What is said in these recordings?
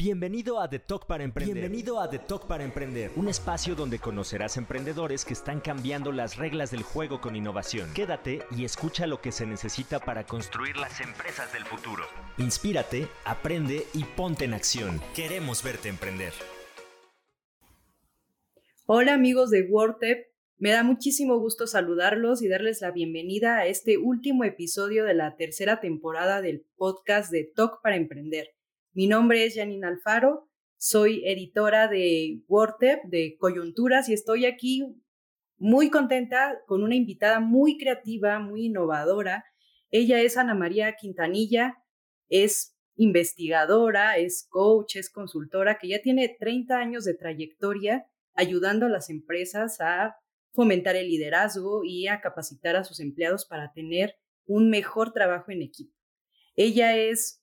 Bienvenido a The Talk para Emprender. Bienvenido a The Talk para Emprender, un espacio donde conocerás emprendedores que están cambiando las reglas del juego con innovación. Quédate y escucha lo que se necesita para construir las empresas del futuro. Inspírate, aprende y ponte en acción. Queremos verte emprender. Hola amigos de WordTep, me da muchísimo gusto saludarlos y darles la bienvenida a este último episodio de la tercera temporada del podcast de Talk para Emprender. Mi nombre es Janine Alfaro, soy editora de WordTep, de Coyunturas, y estoy aquí muy contenta con una invitada muy creativa, muy innovadora. Ella es Ana María Quintanilla, es investigadora, es coach, es consultora, que ya tiene 30 años de trayectoria ayudando a las empresas a fomentar el liderazgo y a capacitar a sus empleados para tener un mejor trabajo en equipo. Ella es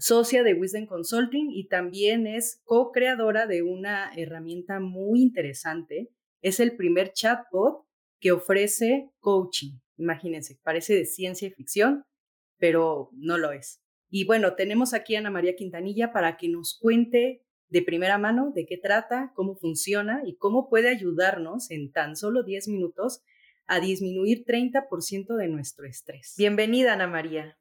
socia de Wisdom Consulting y también es co-creadora de una herramienta muy interesante. Es el primer chatbot que ofrece coaching. Imagínense, parece de ciencia y ficción, pero no lo es. Y bueno, tenemos aquí a Ana María Quintanilla para que nos cuente de primera mano de qué trata, cómo funciona y cómo puede ayudarnos en tan solo 10 minutos a disminuir 30% de nuestro estrés. Bienvenida, Ana María.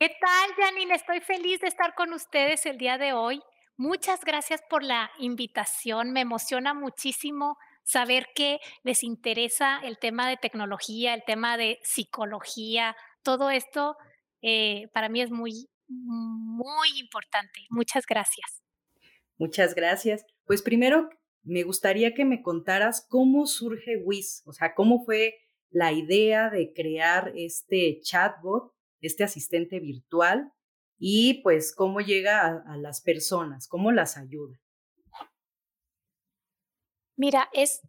¿Qué tal, Janine? Estoy feliz de estar con ustedes el día de hoy. Muchas gracias por la invitación. Me emociona muchísimo saber que les interesa el tema de tecnología, el tema de psicología. Todo esto eh, para mí es muy, muy importante. Muchas gracias. Muchas gracias. Pues primero me gustaría que me contaras cómo surge WIS, o sea, cómo fue la idea de crear este chatbot este asistente virtual y pues cómo llega a, las personas, cómo las ayuda. Mira, es,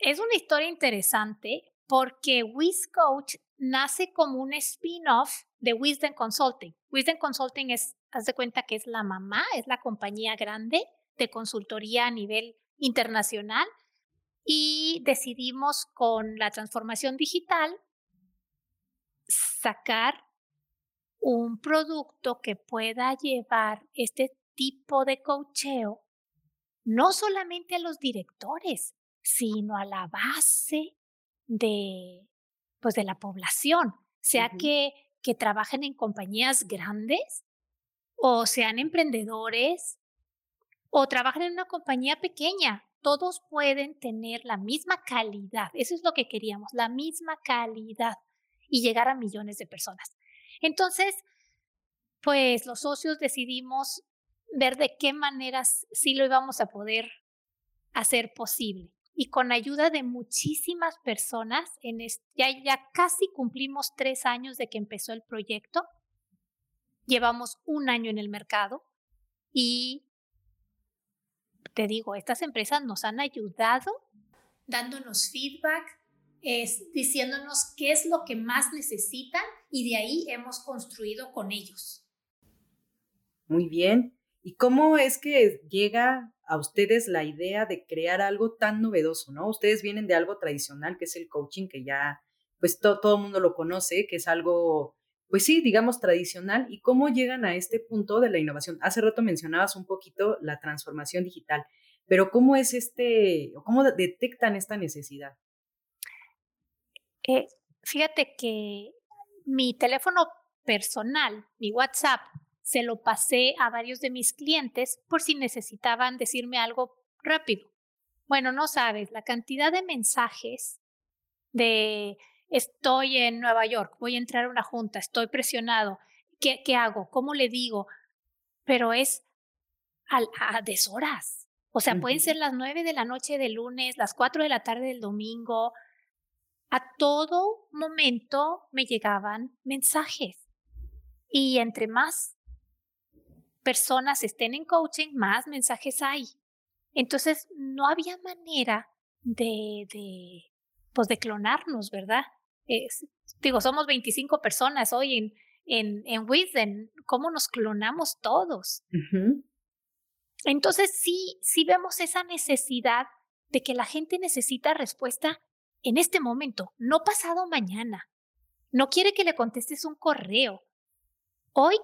es una historia interesante porque WizCoach nace como un spin-off de Wisdom Consulting. Wisdom Consulting es, haz de cuenta que es la mamá, es la compañía grande de consultoría a nivel internacional y decidimos con la transformación digital sacar un producto que pueda llevar este tipo de cocheo no solamente a los directores, sino a la base de, pues de la población, sea que, que trabajen en compañías grandes o sean emprendedores o trabajen en una compañía pequeña. Todos pueden tener la misma calidad. Eso es lo que queríamos, la misma calidad y llegar a millones de personas. Entonces, pues los socios decidimos ver de qué maneras sí lo íbamos a poder hacer posible. Y con ayuda de muchísimas personas, ya, ya casi cumplimos tres años de que empezó el proyecto, llevamos un año en el mercado y te digo, estas empresas nos han ayudado dándonos feedback, es diciéndonos qué es lo que más necesitan y de ahí hemos construido con ellos. Muy bien. ¿Y cómo es que llega a ustedes la idea de crear algo tan novedoso, no? Ustedes vienen de algo tradicional, que es el coaching, que ya, pues todo el mundo lo conoce, que es algo, pues sí, digamos tradicional. ¿Y cómo llegan a este punto de la innovación? Hace rato mencionabas un poquito la transformación digital, pero ¿cómo es este, cómo detectan esta necesidad? Eh, fíjate que mi teléfono personal, mi WhatsApp, se lo pasé a varios de mis clientes por si necesitaban decirme algo rápido. Bueno, no sabes, la cantidad de mensajes de estoy en Nueva York, voy a entrar a una junta, estoy presionado, ¿qué, qué hago? ¿Cómo le digo? Pero es a, a deshoras. O sea, pueden ser las nueve de la noche del lunes, las cuatro de la tarde del domingo, a todo momento me llegaban mensajes. Y entre más personas estén en coaching, más mensajes hay. Entonces, no había manera de, de, pues de clonarnos, ¿verdad? digo, somos 25 personas hoy en, en, en Wisdom. ¿Cómo nos clonamos todos? Entonces, sí, sí vemos esa necesidad de que la gente necesita respuesta en este momento, no pasado mañana. No quiere que le contestes un correo. Hoy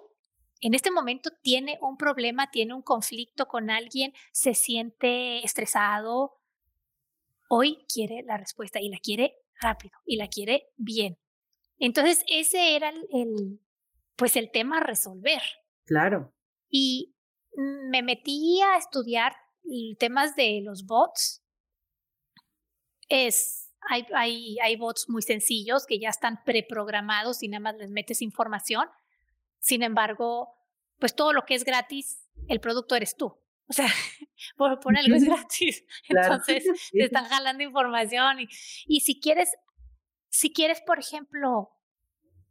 en este momento tiene un problema, tiene un conflicto con alguien, se siente estresado, hoy quiere la respuesta y la quiere rápido y la quiere bien. Entonces, ese era el, pues el tema a resolver. Claro. Y me metí a estudiar temas de los bots. Es, hay, hay, hay bots muy sencillos que ya están preprogramados y nada más les metes información. Sin embargo, pues todo lo que es gratis, el producto eres tú. O sea, por, por algo es gratis. Entonces, te están jalando información. Y, y si quieres, si quieres, por ejemplo,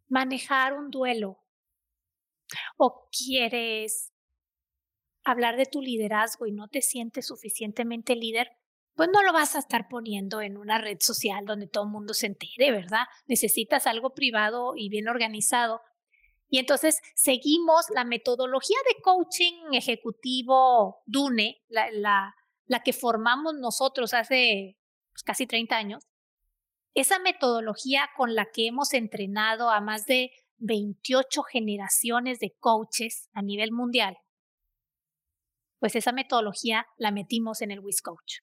manejar un duelo o quieres hablar de tu liderazgo y no te sientes suficientemente líder, pues no lo vas a estar poniendo en una red social donde todo el mundo se entere, ¿verdad? Necesitas algo privado y bien organizado. Y entonces seguimos la metodología de coaching ejecutivo DUNE, la, que formamos nosotros hace pues, casi 30 años. Esa metodología con la que hemos entrenado a más de 28 generaciones de coaches a nivel mundial, pues esa metodología la metimos en el WisCoach.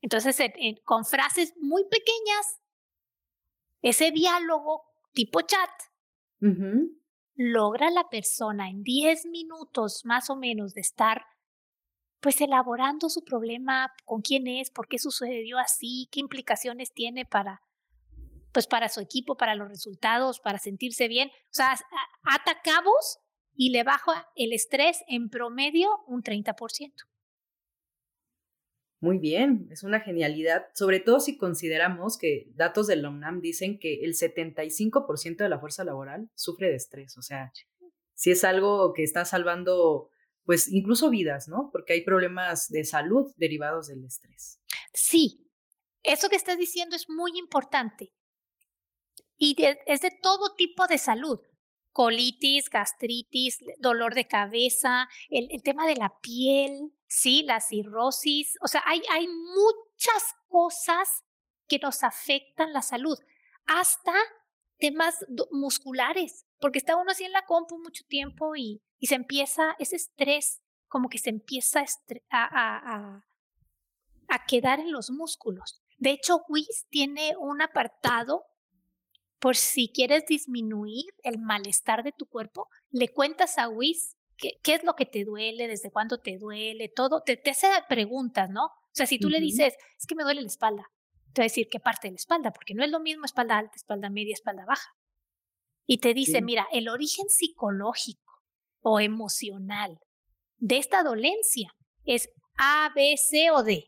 Entonces, con frases muy pequeñas, ese diálogo tipo chat, logra la persona en 10 minutos más o menos de estar pues elaborando su problema, con quién es, por qué sucedió así, qué implicaciones tiene para pues para su equipo, para los resultados, para sentirse bien. O sea, ata cabos y le baja el estrés en promedio un 30%. Muy bien, es una genialidad, sobre todo si consideramos que datos de la UNAM dicen que el 75% de la fuerza laboral sufre de estrés, o sea, si es algo que está salvando, pues incluso vidas, ¿no? Porque hay problemas de salud derivados del estrés. Sí, eso que estás diciendo es muy importante y es de todo tipo de salud. Colitis, gastritis, dolor de cabeza, el, tema de la piel, sí, la cirrosis. O sea, hay, hay muchas cosas que nos afectan la salud, hasta temas musculares, porque está uno así en la compu mucho tiempo y, y se empieza ese estrés, como que se empieza a, a, a, quedar en los músculos. De hecho, WIS tiene un apartado por si quieres disminuir el malestar de tu cuerpo, le cuentas a Wiz qué, qué es lo que te duele, desde cuándo te duele, todo, te, te hace preguntas, ¿no? O sea, si tú le dices, es que me duele la espalda, te va a decir qué parte de la espalda, porque no es lo mismo espalda alta, espalda media, espalda baja. Y te dice, mira, el origen psicológico o emocional de esta dolencia es A, B, C o D.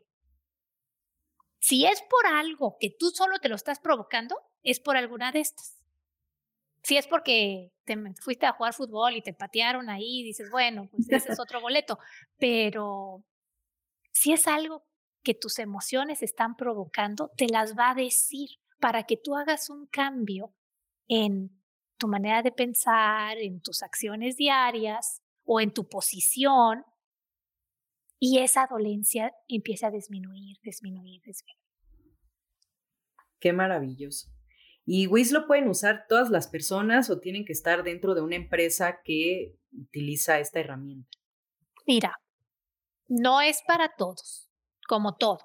Si es por algo que tú solo te lo estás provocando, es por alguna de estas. Si es porque te fuiste a jugar fútbol y te patearon ahí, dices, bueno, pues ese es otro boleto. Pero si es algo que tus emociones están provocando, te las va a decir para que tú hagas un cambio en tu manera de pensar, en tus acciones diarias o en tu posición y esa dolencia empieza a disminuir, disminuir, disminuir. Qué maravilloso. ¿Y WIS lo pueden usar todas las personas o tienen que estar dentro de una empresa que utiliza esta herramienta? Mira, no es para todos, como todo.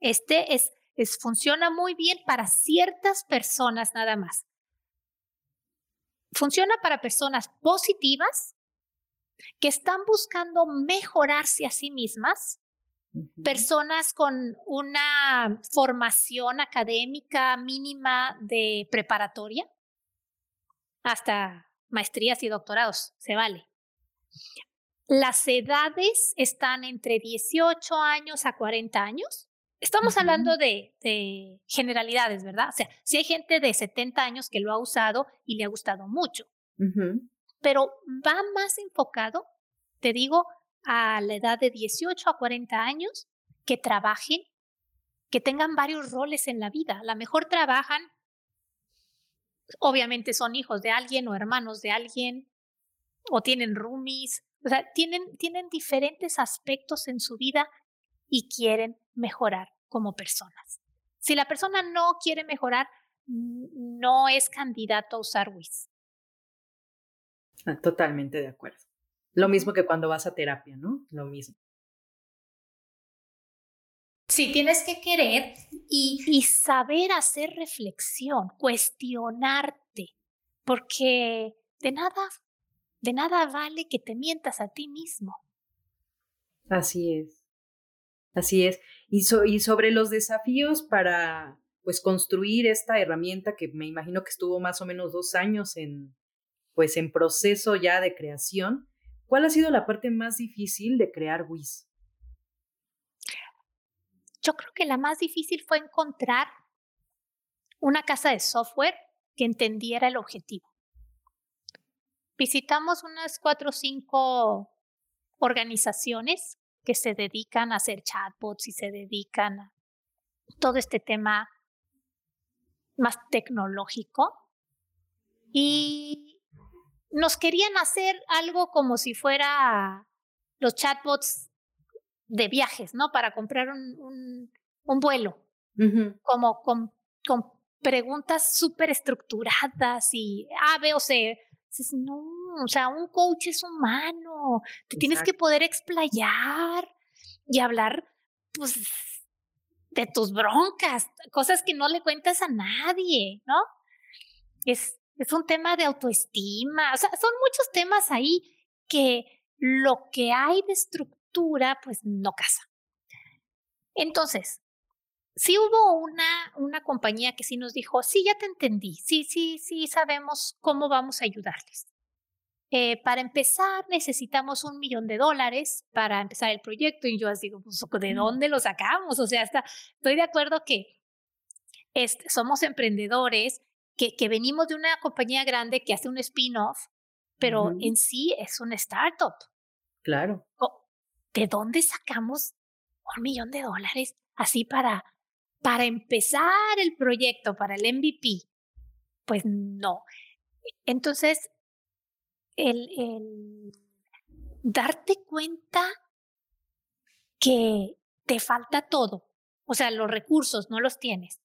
Este es, es funciona muy bien para ciertas personas nada más. Funciona para personas positivas que están buscando mejorarse a sí mismas personas con una formación académica mínima de preparatoria, hasta maestrías y doctorados, se vale. Las edades están entre 18 años a 40 años. Estamos hablando de, generalidades, ¿verdad? O sea, si hay gente de 70 años que lo ha usado y le ha gustado mucho, pero va más enfocado, te digo, a la edad de 18 a 40 años que trabajen, que tengan varios roles en la vida. A lo mejor trabajan, obviamente son hijos de alguien o hermanos de alguien, o tienen roomies, o sea, tienen, tienen diferentes aspectos en su vida y quieren mejorar como personas. Si la persona no quiere mejorar, no es candidato a usar WIS. Ah, totalmente de acuerdo. Lo mismo que cuando vas a terapia, ¿no? Lo mismo. Sí, tienes que querer y, y saber hacer reflexión, cuestionarte, porque de nada, de nada vale que te mientas a ti mismo. Así es. Así es. Y, y sobre los desafíos para pues construir esta herramienta que me imagino que estuvo más o menos dos años en pues en proceso ya de creación. ¿Cuál ha sido la parte más difícil de crear WIS? Yo creo que la más difícil fue encontrar una casa de software que entendiera el objetivo. Visitamos unas cuatro o cinco organizaciones que se dedican a hacer chatbots y se dedican a todo este tema más tecnológico. Y nos querían hacer algo como si fuera los chatbots de viajes, ¿no? Para comprar un, un, vuelo, como con, con preguntas súper estructuradas y A, B o C. no, o sea, un coach es humano, te tienes que poder explayar y hablar, pues, de tus broncas, cosas que no le cuentas a nadie, ¿no? Es, es un tema de autoestima, o sea, son muchos temas ahí que lo que hay de estructura, pues no casa. Entonces, sí hubo una, una compañía que sí nos dijo, sí, ya te entendí, sí, sí, sí, sabemos cómo vamos a ayudarles. Eh, para empezar, necesitamos un millón de dólares para empezar el proyecto. Y yo así digo, pues, ¿de dónde lo sacamos? O sea, hasta, estoy de acuerdo que este, somos emprendedores, que, que, venimos de una compañía grande que hace un spin-off, pero en sí es una startup. Claro. ¿De dónde sacamos un millón de dólares así para, para empezar el proyecto, para el MVP? Pues no. Entonces, el, darte cuenta que te falta todo, o sea, los recursos no los tienes.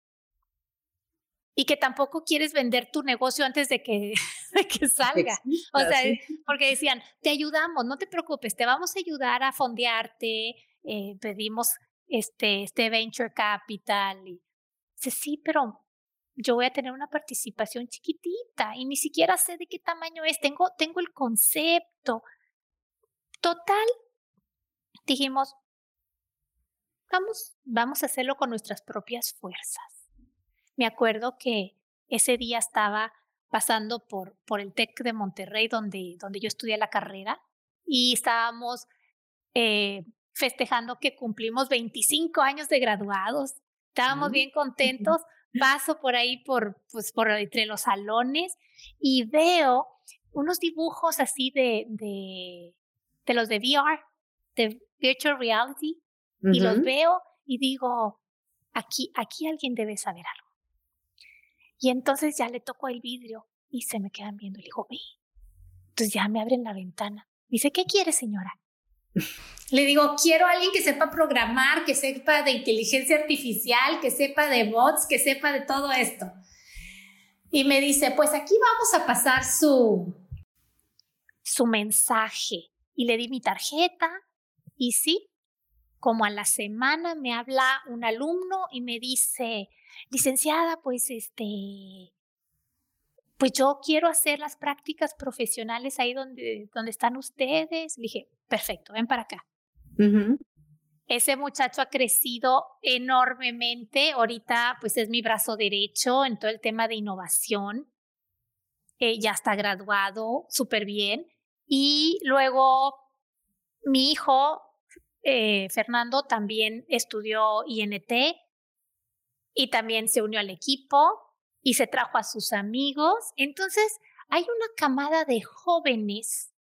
Y que tampoco quieres vender tu negocio antes de que, que salga. o sea, porque decían, te ayudamos, no te preocupes, te vamos a ayudar a fondearte, eh, pedimos este, este venture capital. Y dice, sí, pero yo voy a tener una participación chiquitita y ni siquiera sé de qué tamaño es, tengo, tengo el concepto. Total, dijimos, vamos, vamos a hacerlo con nuestras propias fuerzas. Me acuerdo que ese día estaba pasando por, por el TEC de Monterrey, donde, donde yo estudié la carrera, y estábamos eh, festejando que cumplimos 25 años de graduados. Estábamos bien contentos paso por ahí por, pues, por entre los salones y veo unos dibujos así de, de, de los de VR, de Virtual Reality, y los veo y digo, aquí, aquí alguien debe saber algo. Y entonces ya le toco el vidrio y se me quedan viendo. Le digo, ve. Entonces ya me abren la ventana. Dice, ¿qué quiere, señora? Le digo, quiero a alguien que sepa programar, que sepa de inteligencia artificial, que sepa de bots, que sepa de todo esto. Y me dice, pues aquí vamos a pasar su, su mensaje. Y le di mi tarjeta y sí, como a la semana me habla un alumno y me dice, licenciada, pues este, pues yo quiero hacer las prácticas profesionales ahí donde, donde están ustedes. Le dije, perfecto, ven para acá. Ese muchacho ha crecido enormemente. Ahorita, pues es mi brazo derecho en todo el tema de innovación. Eh, ya está graduado, súper bien. Y luego mi hijo, eh, Fernando, también estudió INT y también se unió al equipo y se trajo a sus amigos. Entonces, hay una camada de jóvenes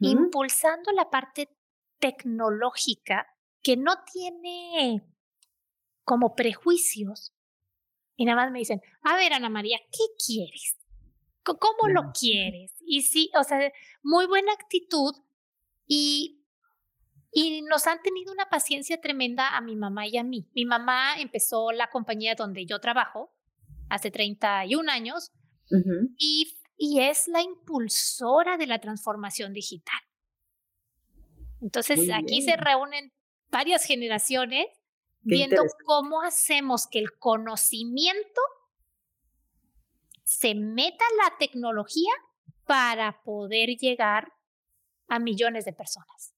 impulsando la parte tecnológica que no tiene como prejuicios. Y nada más me dicen, a ver, Ana María, ¿qué quieres? ¿Cómo lo quieres? Y sí, o sea, muy buena actitud y, y nos han tenido una paciencia tremenda a mi mamá y a mí. Mi mamá empezó la compañía donde yo trabajo hace 31 años y y es la impulsora de la transformación digital. Entonces, aquí se reúnen varias generaciones viendo cómo hacemos que el conocimiento se meta en la tecnología para poder llegar a millones de personas.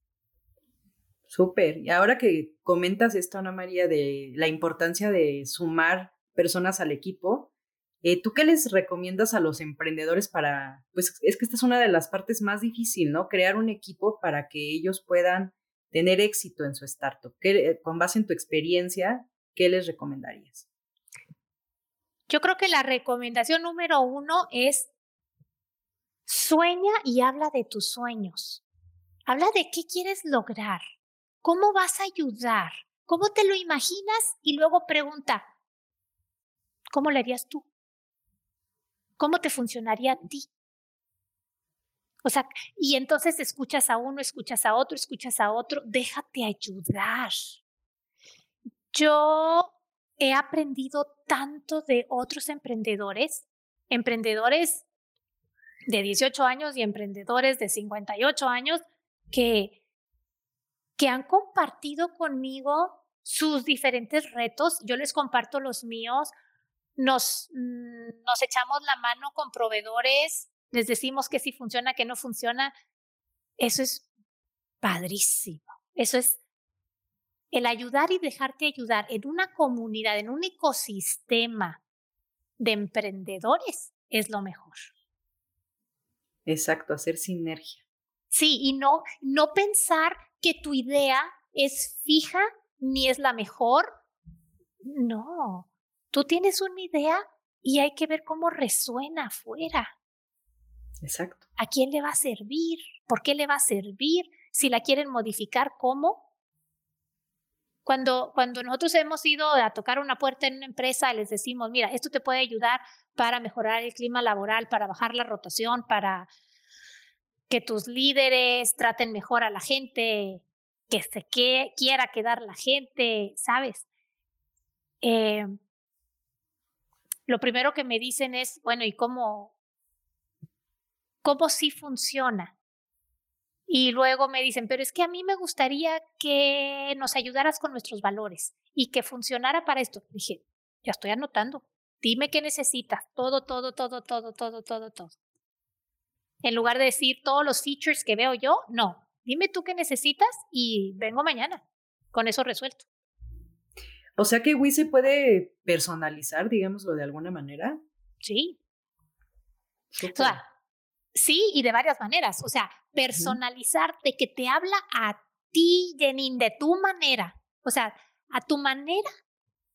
Súper. Y ahora que comentas esto, Ana María, de la importancia de sumar personas al equipo, eh, ¿tú qué les recomiendas a los emprendedores para, pues es que esta es una de las partes más difíciles, ¿no? Crear un equipo para que ellos puedan tener éxito en su startup. ¿Qué, con base en tu experiencia, ¿qué les recomendarías? Yo creo que la recomendación número uno es sueña y habla de tus sueños. Habla de qué quieres lograr, cómo vas a ayudar, cómo te lo imaginas y luego pregunta, ¿cómo lo harías tú? ¿Cómo te funcionaría a ti? O sea, y entonces escuchas a uno, escuchas a otro, escuchas a otro, déjate ayudar. Yo he aprendido tanto de otros emprendedores, emprendedores de 18 años y emprendedores de 58 años que, que han compartido conmigo sus diferentes retos. Yo les comparto los míos. Nos, mm, nos echamos la mano con proveedores, les decimos que si funciona, que no funciona. Eso es padrísimo. Eso es el ayudar y dejarte ayudar en una comunidad, en un ecosistema de emprendedores es lo mejor. Exacto, hacer sinergia. Sí, y no, no pensar que tu idea es fija ni es la mejor. No, tú tienes una idea y hay que ver cómo resuena afuera. Exacto. ¿A quién le va a servir? ¿Por qué le va a servir? Si la quieren modificar, ¿cómo? Cuando, cuando nosotros hemos ido a tocar una puerta en una empresa, les decimos, mira, esto te puede ayudar para mejorar el clima laboral, para bajar la rotación, para que tus líderes traten mejor a la gente, que se que, quiera quedar la gente, ¿sabes? Eh, lo primero que me dicen es, bueno, ¿y cómo, cómo sí funciona? Y luego me dicen, pero es que a mí me gustaría que nos ayudaras con nuestros valores y que funcionara para esto. Dije, ya estoy anotando. Dime qué necesitas. Todo, todo, todo, todo, todo, todo, todo. En lugar de decir todos los features que veo yo, no. Dime tú qué necesitas y vengo mañana. Con eso resuelto. O sea que Wii se puede personalizar, digámoslo de alguna manera. Sí. O sea, sí, y de varias maneras. O sea, personalizar de que te habla a ti, Jenin, de tu manera. O sea, a tu manera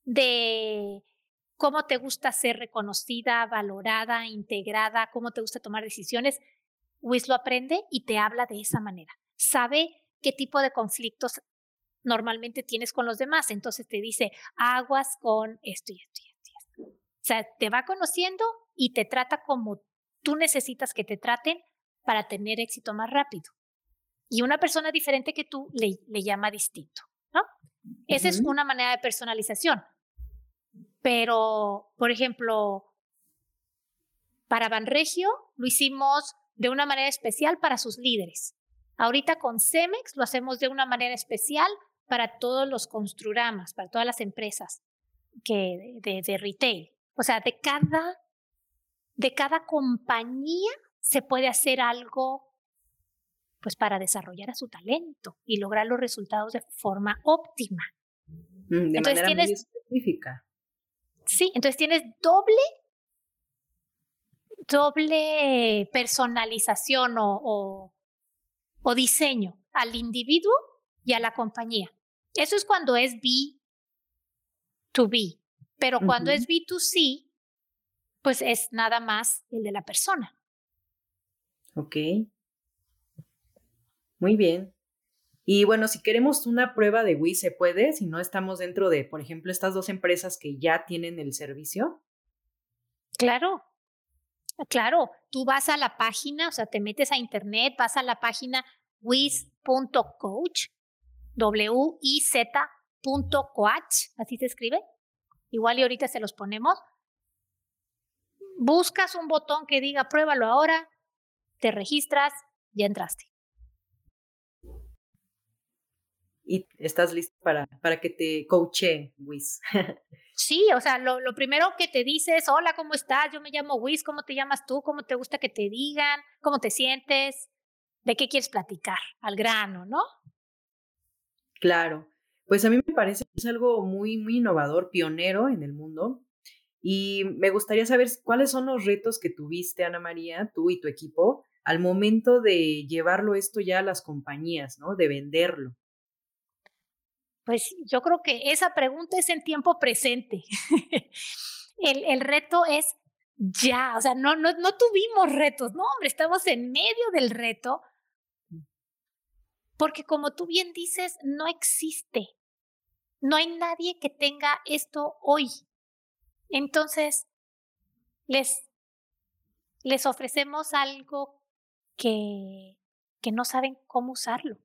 de cómo te gusta ser reconocida, valorada, integrada, cómo te gusta tomar decisiones. Wiz lo aprende y te habla de esa manera. Sabe qué tipo de conflictos normalmente tienes con los demás. Entonces te dice, aguas con esto y esto y esto. O sea, te va conociendo y te trata como tú necesitas que te traten para tener éxito más rápido. Y una persona diferente que tú le, le llama distinto, ¿no? Esa es una manera de personalización. Pero, por ejemplo, para Banregio lo hicimos de una manera especial para sus líderes. Ahorita con Cemex lo hacemos de una manera especial para todos los construramas, para todas las empresas que, de, de retail. O sea, de cada de cada compañía se puede hacer algo pues para desarrollar a su talento y lograr los resultados de forma óptima. Mm, de entonces manera muy específica. Sí, entonces tienes doble doble personalización o, o, diseño al individuo y a la compañía. Eso es cuando es B2B, pero cuando es B2C, pues es nada más el de la persona. Ok. Muy bien. Y bueno, si queremos una prueba de Wii, ¿se puede? Si no estamos dentro de, por ejemplo, estas dos empresas que ya tienen el servicio. Claro, claro. Tú vas a la página, o sea, te metes a internet, vas a la página wiz.coach, W-I-Z.coach, así se escribe. Igual y ahorita se los ponemos buscas un botón que diga pruébalo ahora, te registras, ya entraste. Y estás listo para, para que te coache, Wiz. sí, o sea, lo, lo, primero que te dice es, hola, ¿cómo estás? Yo me llamo Wiz, ¿cómo te llamas tú? ¿Cómo te gusta que te digan? ¿Cómo te sientes? ¿De qué quieres platicar? Al grano, ¿no? Claro. Pues a mí me parece que es algo muy, muy innovador, pionero en el mundo. Y me gustaría saber cuáles son los retos que tuviste, Ana María, tú y tu equipo, al momento de llevarlo esto ya a las compañías, ¿no? De venderlo. Pues yo creo que esa pregunta es en tiempo presente. el, el, reto es ya, o sea, no, no, no tuvimos retos, no, hombre, estamos en medio del reto, porque como tú bien dices, no existe, no hay nadie que tenga esto hoy. Entonces, les, les ofrecemos algo que, que no saben cómo usarlo.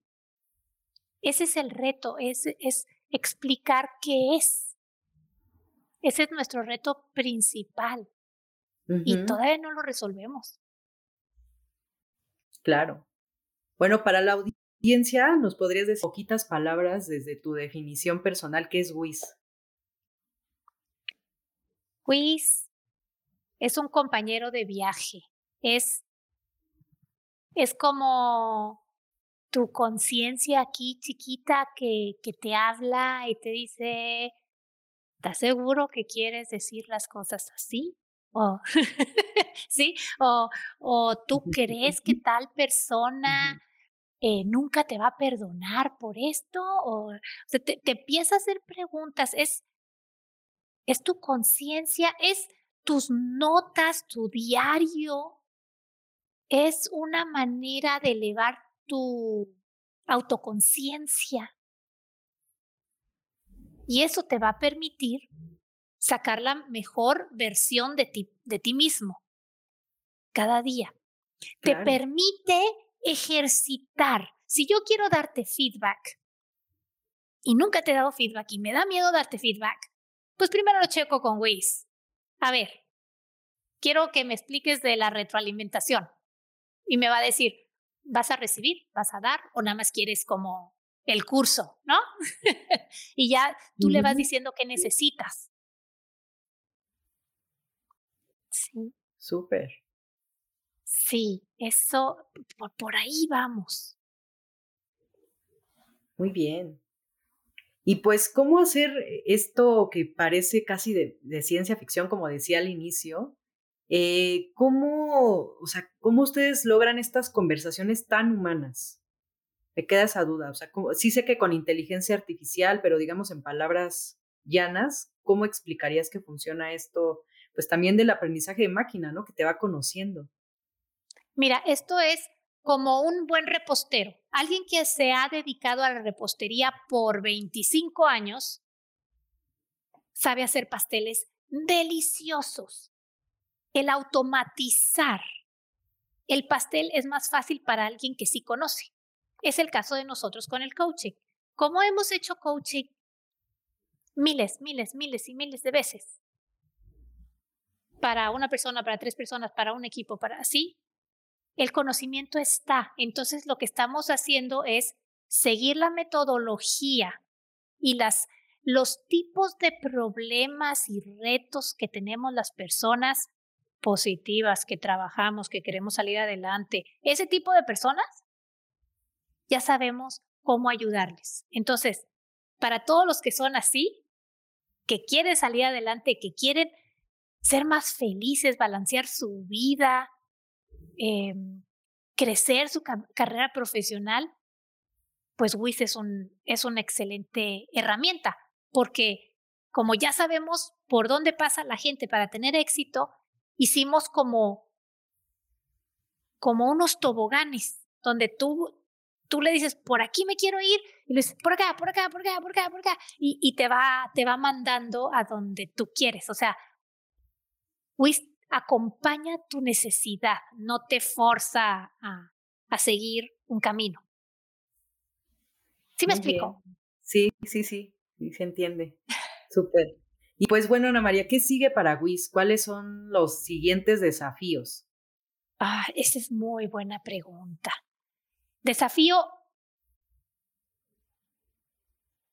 Ese es el reto, es, es explicar qué es. Ese es nuestro reto principal. Y todavía no lo resolvemos. Claro. Bueno, para la audiencia, ¿nos podrías decir poquitas palabras desde tu definición personal qué es WIS? WIS es un compañero de viaje. Es, es como tu conciencia aquí chiquita que, que te habla y te dice, ¿estás seguro que quieres decir las cosas así? O, ¿Sí? O, o tú crees que tal persona eh, nunca te va a perdonar por esto? O, te, te empieza a hacer preguntas. Es, es tu conciencia, es tus notas, tu diario. Es una manera de elevar tu autoconciencia. Y eso te va a permitir sacar la mejor versión de ti, de ti mismo cada día. Te permite ejercitar. Si yo quiero darte feedback y nunca te he dado feedback y me da miedo darte feedback, pues primero lo checo con Waze. A ver, quiero que me expliques de la retroalimentación. Y me va a decir, ¿vas a recibir? ¿Vas a dar? ¿O nada más quieres como el curso, ¿no? y ya tú le vas diciendo qué necesitas. Sí. Súper. Sí, eso, por, por, ahí vamos. Muy bien. Y pues, ¿cómo hacer esto que parece casi de, de ciencia ficción, como decía al inicio? Eh, ¿Cómo, o sea, cómo ustedes logran estas conversaciones tan humanas? Me queda esa duda. O sea, sí sé que con inteligencia artificial, pero digamos en palabras llanas, ¿cómo explicarías que funciona esto pues también del aprendizaje de máquina, ¿no? Que te va conociendo. Mira, esto es como un buen repostero. Alguien que se ha dedicado a la repostería por 25 años sabe hacer pasteles deliciosos. El automatizar el pastel es más fácil para alguien que sí conoce. Es el caso de nosotros con el coaching. ¿Cómo hemos hecho coaching miles, miles, miles y miles de veces? para una persona, para tres personas, para un equipo, para así, el conocimiento está. Entonces lo que estamos haciendo es seguir la metodología y las, los tipos de problemas y retos que tenemos las personas positivas, que trabajamos, que queremos salir adelante. Ese tipo de personas, ya sabemos cómo ayudarles. Entonces, para todos los que son así, que quieren salir adelante, que quieren ser más felices, balancear su vida, eh, crecer su carrera profesional, pues WIS es, un, es una excelente herramienta, porque como ya sabemos por dónde pasa la gente para tener éxito, hicimos como, como unos toboganes, donde tú, tú le dices, por aquí me quiero ir, y le dices, por acá, por acá, por acá, por acá, por acá, y, y te, va, te va mandando a donde tú quieres. O sea, WIS acompaña tu necesidad, no te forza a, a seguir un camino. ¿Sí me explico? Sí, sí, sí, sí, se entiende. Súper. Y pues bueno, Ana María, ¿qué sigue para WIS? ¿Cuáles son los siguientes desafíos? Ah, esa es muy buena pregunta. Desafío,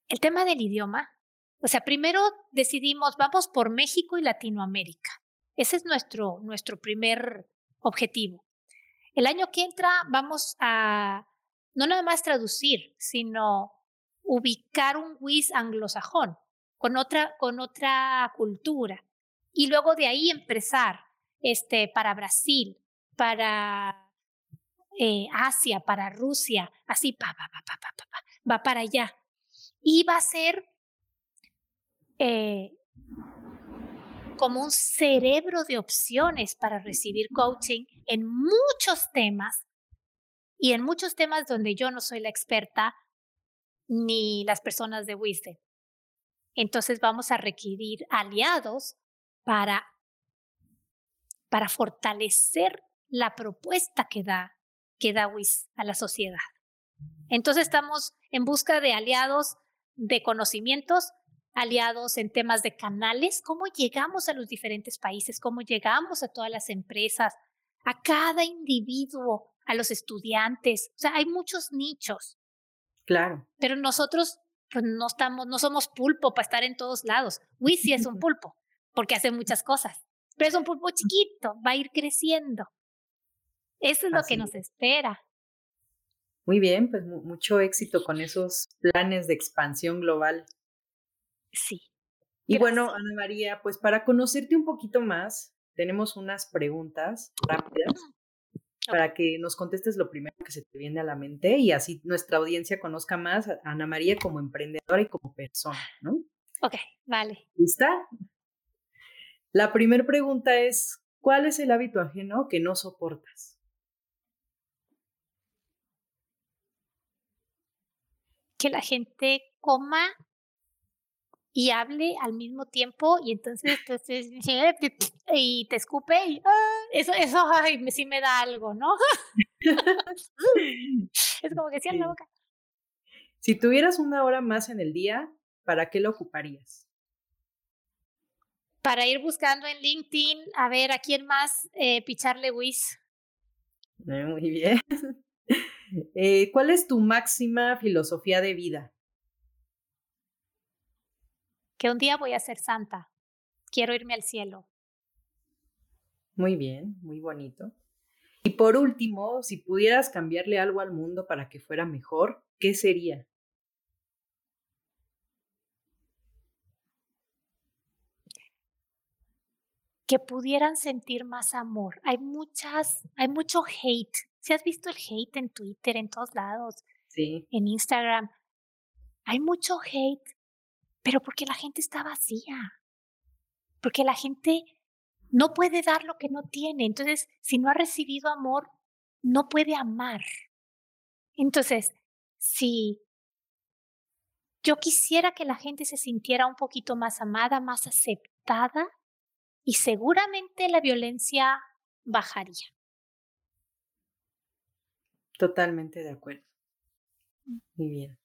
el tema del idioma. O sea, primero decidimos, vamos por México y Latinoamérica. Ese es nuestro, nuestro primer objetivo. El año que entra vamos a no nada más traducir, sino ubicar un WIS anglosajón con otra, con otra cultura. Y luego de ahí empezar este, para Brasil, para eh, Asia, para Rusia, así, pa, pa, pa, pa, pa, pa, va para allá. Y va a ser eh, como un cerebro de opciones para recibir coaching en muchos temas y en muchos temas donde yo no soy la experta ni las personas de Wisdom. Entonces vamos a requerir aliados para, para fortalecer la propuesta que da, que da WIS a la sociedad. Entonces estamos en busca de aliados de conocimientos, aliados en temas de canales, cómo llegamos a los diferentes países, cómo llegamos a todas las empresas, a cada individuo, a los estudiantes. O sea, hay muchos nichos. Claro. Pero nosotros pues no estamos, no somos pulpo para estar en todos lados. WIS sí es un pulpo, porque hace muchas cosas, pero es un pulpo chiquito, va a ir creciendo. Eso es lo que nos espera. Muy bien, pues mucho éxito con esos planes de expansión global. Sí. Y bueno, Ana María, pues para conocerte un poquito más, tenemos unas preguntas rápidas para que nos contestes lo primero que se te viene a la mente y así nuestra audiencia conozca más a Ana María como emprendedora y como persona, ¿no? Ok, vale. ¿Lista? La primera pregunta es, ¿cuál es el hábito ajeno que no soportas? Que la gente coma y hable al mismo tiempo y entonces, entonces y te escupe y ah, eso, eso ay, sí me da algo, ¿no? es como que sí en la boca. Si tuvieras una hora más en el día, ¿para qué lo ocuparías? Para ir buscando en LinkedIn a ver a quién más eh, picharle whiz. Eh, muy bien. Eh, ¿Cuál es tu máxima filosofía de vida? Que un día voy a ser santa. Quiero irme al cielo. Muy bien, muy bonito. Y por último, si pudieras cambiarle algo al mundo para que fuera mejor, ¿qué sería? Que pudieran sentir más amor. Hay muchas, hay mucho hate. ¿Si has visto el hate en Twitter, en todos lados? Sí. En Instagram. Hay mucho hate pero porque la gente está vacía, porque la gente no puede dar lo que no tiene. Entonces, si no ha recibido amor, no puede amar. Entonces, si yo quisiera que la gente se sintiera un poquito más amada, más aceptada, y seguramente la violencia bajaría. Totalmente de acuerdo. Mm. Muy bien.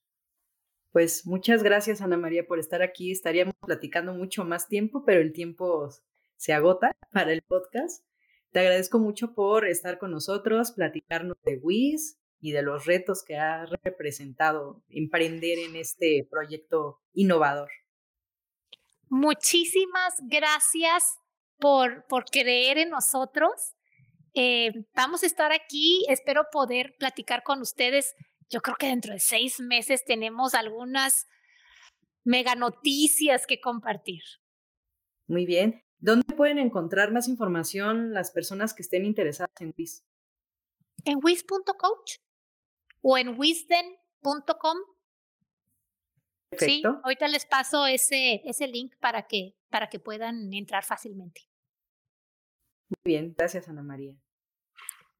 Pues muchas gracias, Ana María, por estar aquí. Estaríamos platicando mucho más tiempo, pero el tiempo se agota para el podcast. Te agradezco mucho por estar con nosotros, platicarnos de WIS y de los retos que ha representado emprender en este proyecto innovador. Muchísimas gracias por, por creer en nosotros. Eh, vamos a estar aquí. Espero poder platicar con ustedes yo creo que dentro de seis meses tenemos algunas mega noticias que compartir. Muy bien. ¿Dónde pueden encontrar más información las personas que estén interesadas en WIS? En WIS.coach o en wisden.com. Sí, ahorita les paso ese, ese link para que, para que puedan entrar fácilmente. Muy bien, gracias Ana María.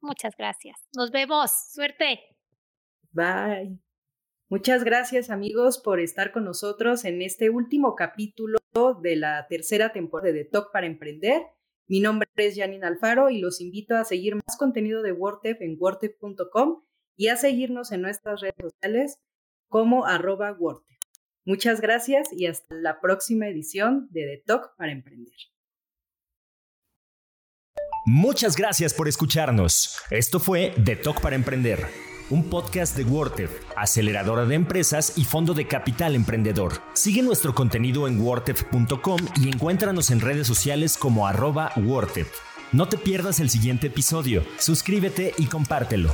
Muchas gracias. Nos vemos. Suerte. Bye. Muchas gracias amigos por estar con nosotros en este último capítulo de la tercera temporada de Talk para Emprender. Mi nombre es Janine Alfaro y los invito a seguir más contenido de WordTep en wordtep.com y a seguirnos en nuestras redes sociales como arroba WordTep. Muchas gracias y hasta la próxima edición de The Talk para Emprender. Muchas gracias por escucharnos. Esto fue The Talk para Emprender, un podcast de Wortep, aceleradora de empresas y fondo de capital emprendedor. Sigue nuestro contenido en wortep.com y encuéntranos en redes sociales como arroba No te pierdas el siguiente episodio, suscríbete y compártelo.